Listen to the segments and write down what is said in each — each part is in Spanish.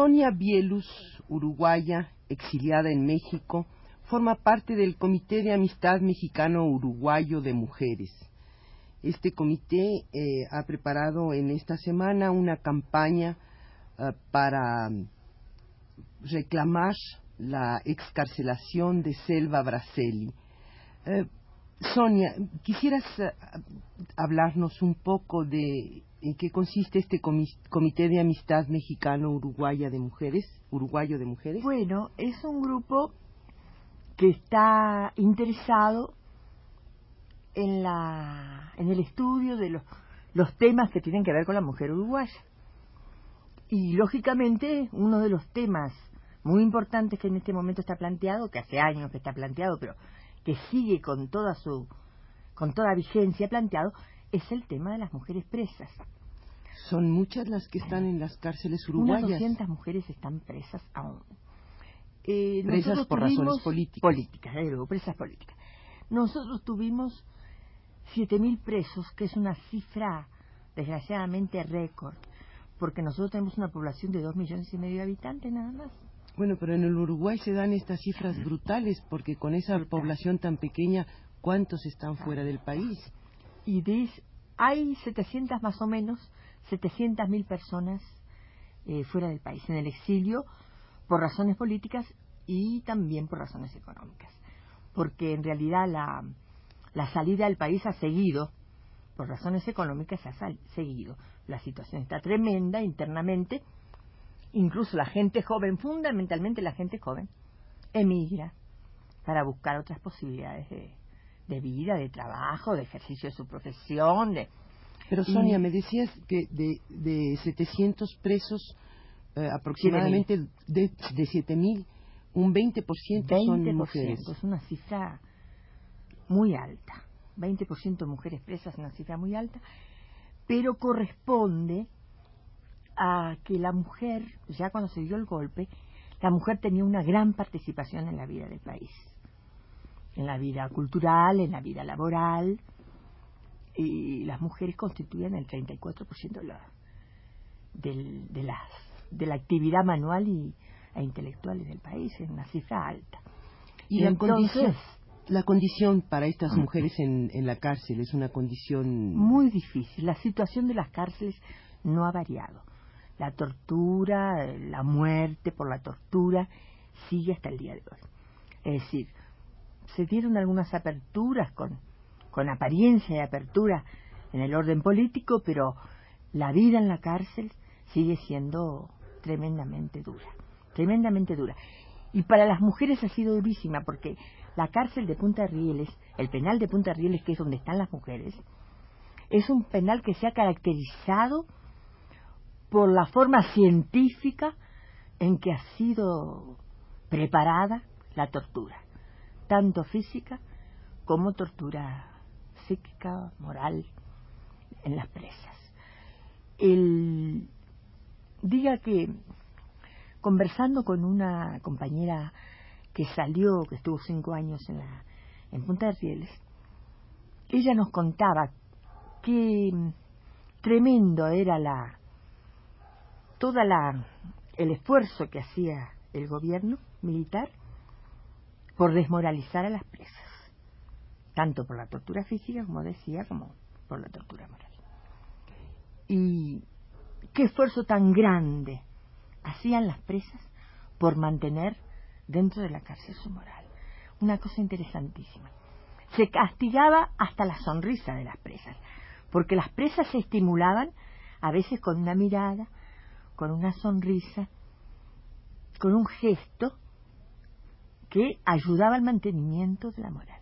Sonia Bielus, uruguaya, exiliada en México, forma parte del Comité de Amistad Mexicano-Uruguayo de Mujeres. Este comité eh, ha preparado en esta semana una campaña eh, para reclamar la excarcelación de Selva Braselli. Eh, Sonia, ¿quisieras hablarnos un poco de en qué consiste este Comité de Amistad Mexicano-Uruguaya de Mujeres, Uruguayo de Mujeres? Bueno, es un grupo que está interesado en, la, en el estudio de los, los temas que tienen que ver con la mujer uruguaya. Y lógicamente uno de los temas muy importantes que en este momento está planteado, que hace años que está planteado, pero que sigue con toda su con toda vigencia planteado, es el tema de las mujeres presas. Son muchas las que están en las cárceles uruguayas. Unas 200 mujeres están presas aún. Eh, presas por razones políticas. Políticas, presas políticas. Nosotros tuvimos 7.000 presos, que es una cifra desgraciadamente récord, porque nosotros tenemos una población de 2 millones y medio de habitantes nada más. Bueno, pero en el Uruguay se dan estas cifras brutales, porque con esa población tan pequeña, ¿cuántos están fuera del país? Y hay 700 más o menos, 700.000 personas eh, fuera del país, en el exilio, por razones políticas y también por razones económicas. Porque en realidad la, la salida del país ha seguido, por razones económicas ha seguido. La situación está tremenda internamente, incluso la gente joven, fundamentalmente la gente joven, emigra para buscar otras posibilidades de, de vida, de trabajo, de ejercicio de su profesión. De... Pero Sonia, me decías que de, de 700 presos, eh, aproximadamente de, de 7.000, un 20%, 20% son mujeres. Es una cifra muy alta. 20% de mujeres presas es una cifra muy alta, pero corresponde a que la mujer, ya cuando se dio el golpe, la mujer tenía una gran participación en la vida del país en la vida cultural, en la vida laboral, y las mujeres constituyen el 34% de la, del, de, las, de la actividad manual y, e intelectual del país, es una cifra alta. Y, la condición la condición para estas mujeres en, en, la cárcel es una condición muy difícil. La situación de las cárceles no ha variado. La tortura, la muerte por la tortura sigue hasta el día de hoy. Es decir, se dieron algunas aperturas con, con apariencia de apertura en el orden político, pero la vida en la cárcel sigue siendo tremendamente dura, tremendamente dura. Y para las mujeres ha sido durísima porque la cárcel de Punta Rieles, el penal de Punta Rieles, que es donde están las mujeres, es un penal que se ha caracterizado por la forma científica en que ha sido preparada la tortura tanto física como tortura psíquica, moral, en las presas. El, diga que conversando con una compañera que salió, que estuvo cinco años en, la, en Punta de Rieles, ella nos contaba que tremendo era la toda el esfuerzo que hacía el gobierno militar por desmoralizar a las presas, tanto por la tortura física, como decía, como por la tortura moral. Y qué esfuerzo tan grande hacían las presas por mantener dentro de la cárcel su moral. Una cosa interesantísima. Se castigaba hasta la sonrisa de las presas, porque las presas se estimulaban a veces con una mirada, con una sonrisa, con un gesto que ayudaba al mantenimiento de la moral.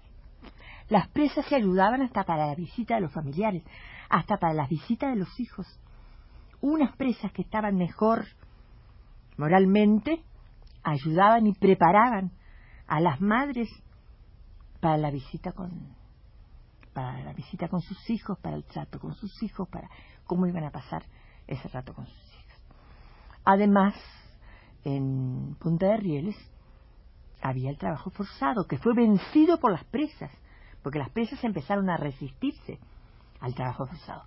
Las presas se ayudaban hasta para la visita de los familiares, hasta para las visitas de los hijos. Unas presas que estaban mejor moralmente ayudaban y preparaban a las madres para la visita con para la visita con sus hijos, para el trato con sus hijos, para cómo iban a pasar ese rato con sus hijos. Además, en Punta de Rieles había el trabajo forzado, que fue vencido por las presas, porque las presas empezaron a resistirse al trabajo forzado.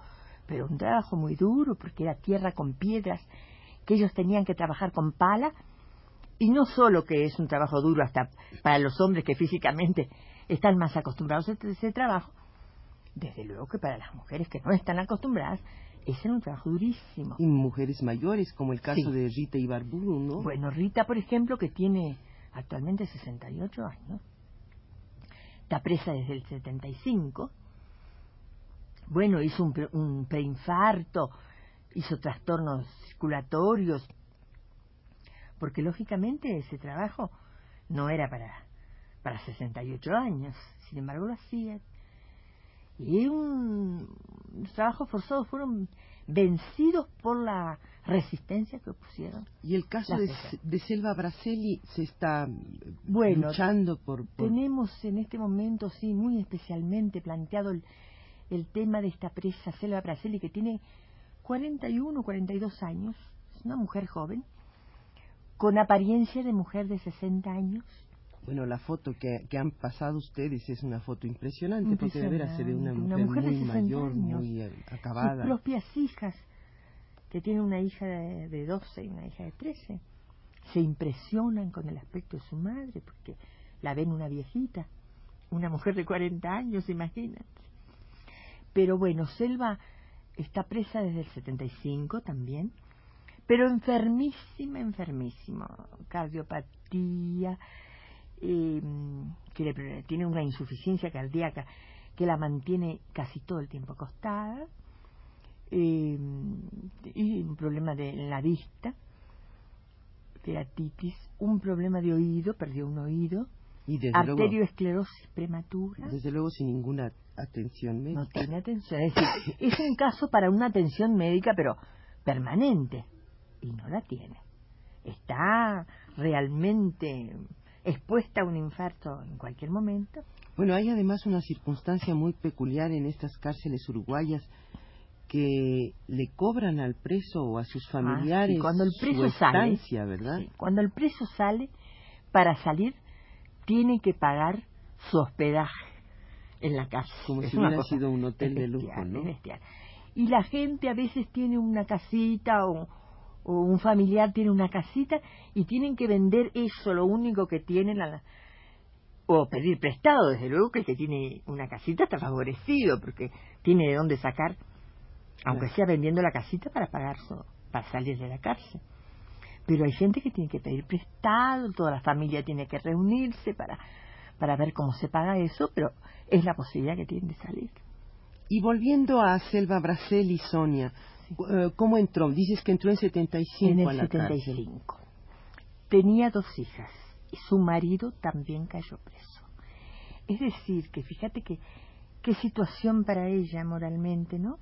Pero un trabajo muy duro, porque era tierra con piedras, que ellos tenían que trabajar con pala, y no solo que es un trabajo duro hasta para los hombres que físicamente están más acostumbrados a ese trabajo, desde luego que para las mujeres que no están acostumbradas, ese era un trabajo durísimo. Y mujeres mayores, como el caso de Rita Ibarburu, ¿no? Bueno, Rita, por ejemplo, que tiene actualmente 68 años, está presa desde el 75. Bueno, hizo un, un preinfarto, hizo trastornos circulatorios, porque lógicamente ese trabajo no era para, para 68 años, sin embargo lo hacía y un, los trabajos forzados fueron vencidos por la resistencia que opusieron. Y el caso de, de, Selva Braceli se está bueno, luchando por, Tenemos en este momento, sí, muy especialmente planteado el, el tema de esta presa Selva Braceli que tiene 41, 42 años, es una mujer joven, con apariencia de mujer de 60 años, bueno, la foto que, que, han pasado ustedes es una foto impresionante, porque de veras se ve una mujer, muy mayor, muy acabada. Sus propias hijas, que tiene una hija de, de 12 y una hija de 13, se impresionan con el aspecto de su madre, porque la ven una viejita, una mujer de 40 años, imagínate. Pero bueno, Selva está presa desde el 75 también, pero enfermísima, enfermísima, cardiopatía, eh, que tiene una insuficiencia cardíaca que la mantiene casi todo el tiempo acostada, eh, y un problema de la vista, teatitis, un problema de oído, perdió un oído, y arterioesclerosis prematura. Desde luego sin ninguna atención médica. No tiene atención, es decir, es un caso para una atención médica, pero permanente, y no la tiene. Está realmente expuesta a un infarto en cualquier momento. Bueno, hay además una circunstancia muy peculiar en estas cárceles uruguayas que le cobran al preso o a sus ah, familiares cuando el preso su estancia, ¿verdad? cuando el preso sale, para salir, tiene que pagar su hospedaje en la casa. Como si hubiera sido un hotel de lujo, ¿no? Y la gente a veces tiene una casita o, o un familiar tiene una casita y tienen que vender eso, lo único que tienen, o pedir prestado, desde luego que el que tiene una casita está favorecido porque tiene de dónde sacar, aunque sea vendiendo la casita para pagar para salir de la cárcel. Pero hay gente que tiene que pedir prestado, toda la familia tiene que reunirse para, para ver cómo se paga eso, pero es la posibilidad que tienen de salir. Y volviendo a Selva Bracel y Sonia, ¿Cómo entró? Dices que entró en 75 en el a la 75. Tenía dos hijas y su marido también cayó preso. Es decir, que fíjate que qué situación para ella moralmente, ¿no?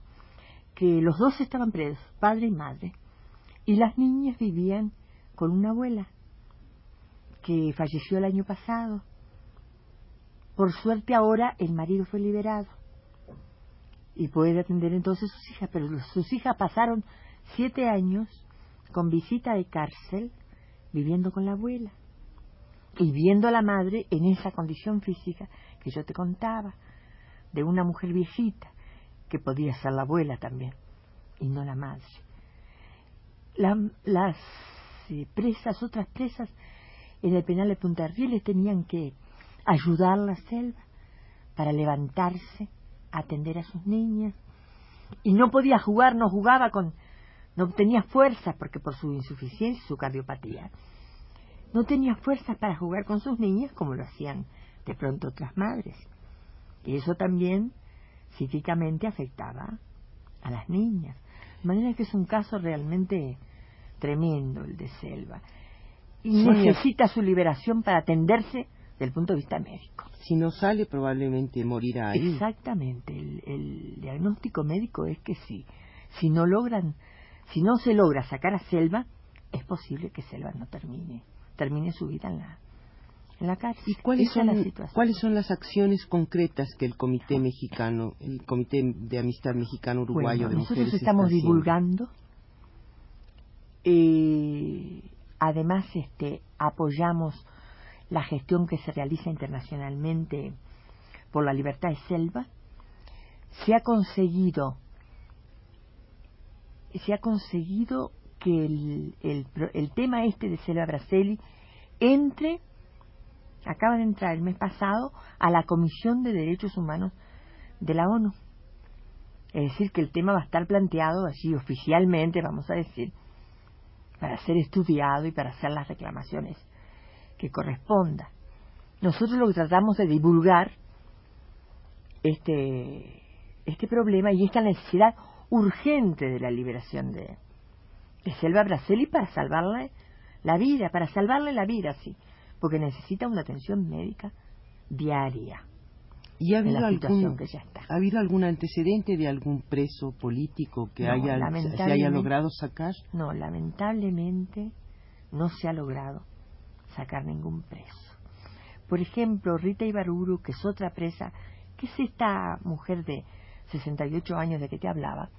Que los dos estaban presos, padre y madre, y las niñas vivían con una abuela que falleció el año pasado. Por suerte ahora el marido fue liberado y puede atender entonces sus hijas, pero sus hijas pasaron siete años con visita de cárcel viviendo con la abuela y viendo a la madre en esa condición física que yo te contaba, de una mujer viejita, que podía ser la abuela también, y no la madre. las eh, presas, otras presas en el penal de Punta Rieles tenían que ayudar la selva para levantarse atender a sus niñas y no podía jugar, no jugaba con, no tenía fuerzas porque por su insuficiencia, su cardiopatía, no tenía fuerzas para jugar con sus niñas como lo hacían de pronto otras madres. Y eso también psíquicamente afectaba a las niñas. De manera que es un caso realmente tremendo el de Selva. Y necesita su liberación para atenderse el punto de vista médico. Si no sale, probablemente morirá ahí. Exactamente. El, el diagnóstico médico es que sí. Si no logran, si no se logra sacar a Selva, es posible que Selva no termine, termine su vida en la, en la cárcel. ¿Y cuáles son, cuáles son las acciones concretas que el Comité Mexicano, el Comité de Amistad Mexicano Uruguayo de Mujeres nosotros estamos divulgando. Eh, además, este, apoyamos la gestión que se realiza internacionalmente por la libertad de selva. Se ha conseguido, se ha conseguido que el, el, el tema este de Selva Braceli entre acaba de entrar el mes pasado a la Comisión de Derechos Humanos de la ONU. Es decir, que el tema va a estar planteado así oficialmente, vamos a decir, para ser estudiado y para hacer las reclamaciones que corresponda. Nosotros lo que tratamos de divulgar este, este problema y esta necesidad urgente de la liberación de, de Selva Braceli para salvarle la vida, para salvarle la vida, sí porque necesita una atención médica diaria. ¿Y ha habido, algún, ¿ha habido algún antecedente de algún preso político que haya, se haya logrado sacar? No, lamentablemente no se ha logrado sacar ningún preso. Por ejemplo, Rita Ibaruru, que es otra presa, que es esta mujer de 68 años de que te hablaba,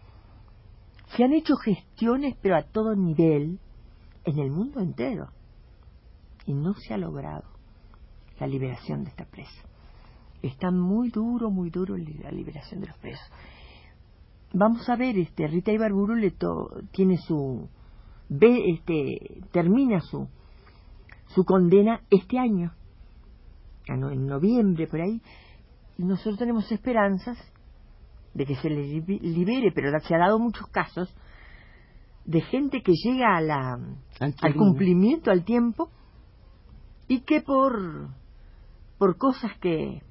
se han hecho gestiones, pero a todo nivel, en el mundo entero y no se ha logrado la liberación de esta presa. Está muy duro, muy duro la liberación de los presos. Vamos a ver, este Rita Ibarburu le tiene su ve este termina su su condena este año, en noviembre por ahí, y nosotros tenemos esperanzas de que se le libere, pero se ha dado muchos casos de gente que llega a la, al cumplimiento, al tiempo, y que por, por cosas que,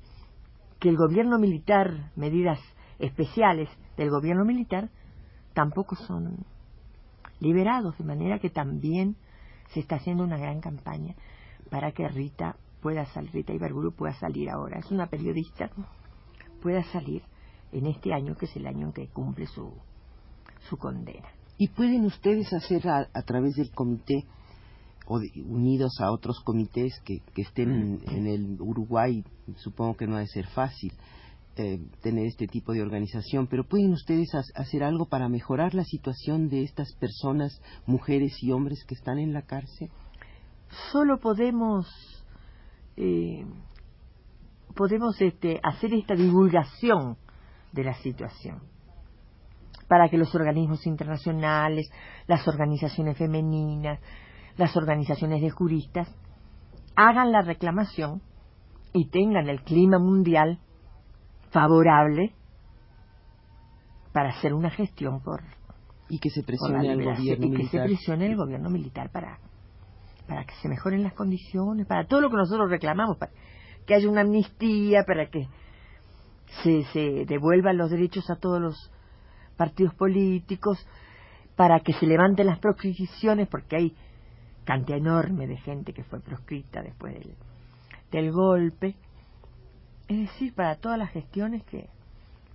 que el gobierno militar, medidas especiales del gobierno militar, tampoco son liberados, de manera que también se está haciendo una gran campaña para que Rita pueda salir, Rita Ibarburu pueda salir ahora. Es una periodista, pueda salir en este año, que es el año en que cumple su, su condena. ¿Y pueden ustedes hacer a través del comité o unidos a otros comités que, estén en, el Uruguay, supongo que no ha de ser fácil eh, tener este tipo de organización, pero ¿pueden ustedes hacer algo para mejorar la situación de estas personas, mujeres y hombres que están en la cárcel? Solo podemos eh, podemos este, hacer esta divulgación de la situación para que los organismos internacionales, las organizaciones femeninas, las organizaciones de juristas hagan la reclamación y tengan el clima mundial favorable para hacer una gestión por y que se presione al gobierno y que se presione el gobierno militar para para que se mejoren las condiciones para todo lo que nosotros reclamamos para que haya una amnistía para que se, se devuelvan los derechos a todos los partidos políticos para que se levanten las proscripciones porque hay cantidad enorme de gente que fue proscrita después del, del golpe. Es decir, para todas las gestiones que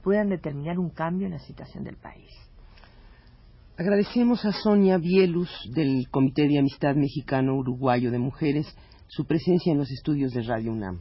puedan determinar un cambio en la situación del país. Agradecemos a Sonia Bielus del Comité de Amistad Mexicano Uruguayo de Mujeres su presencia en los estudios de Radio UNAM.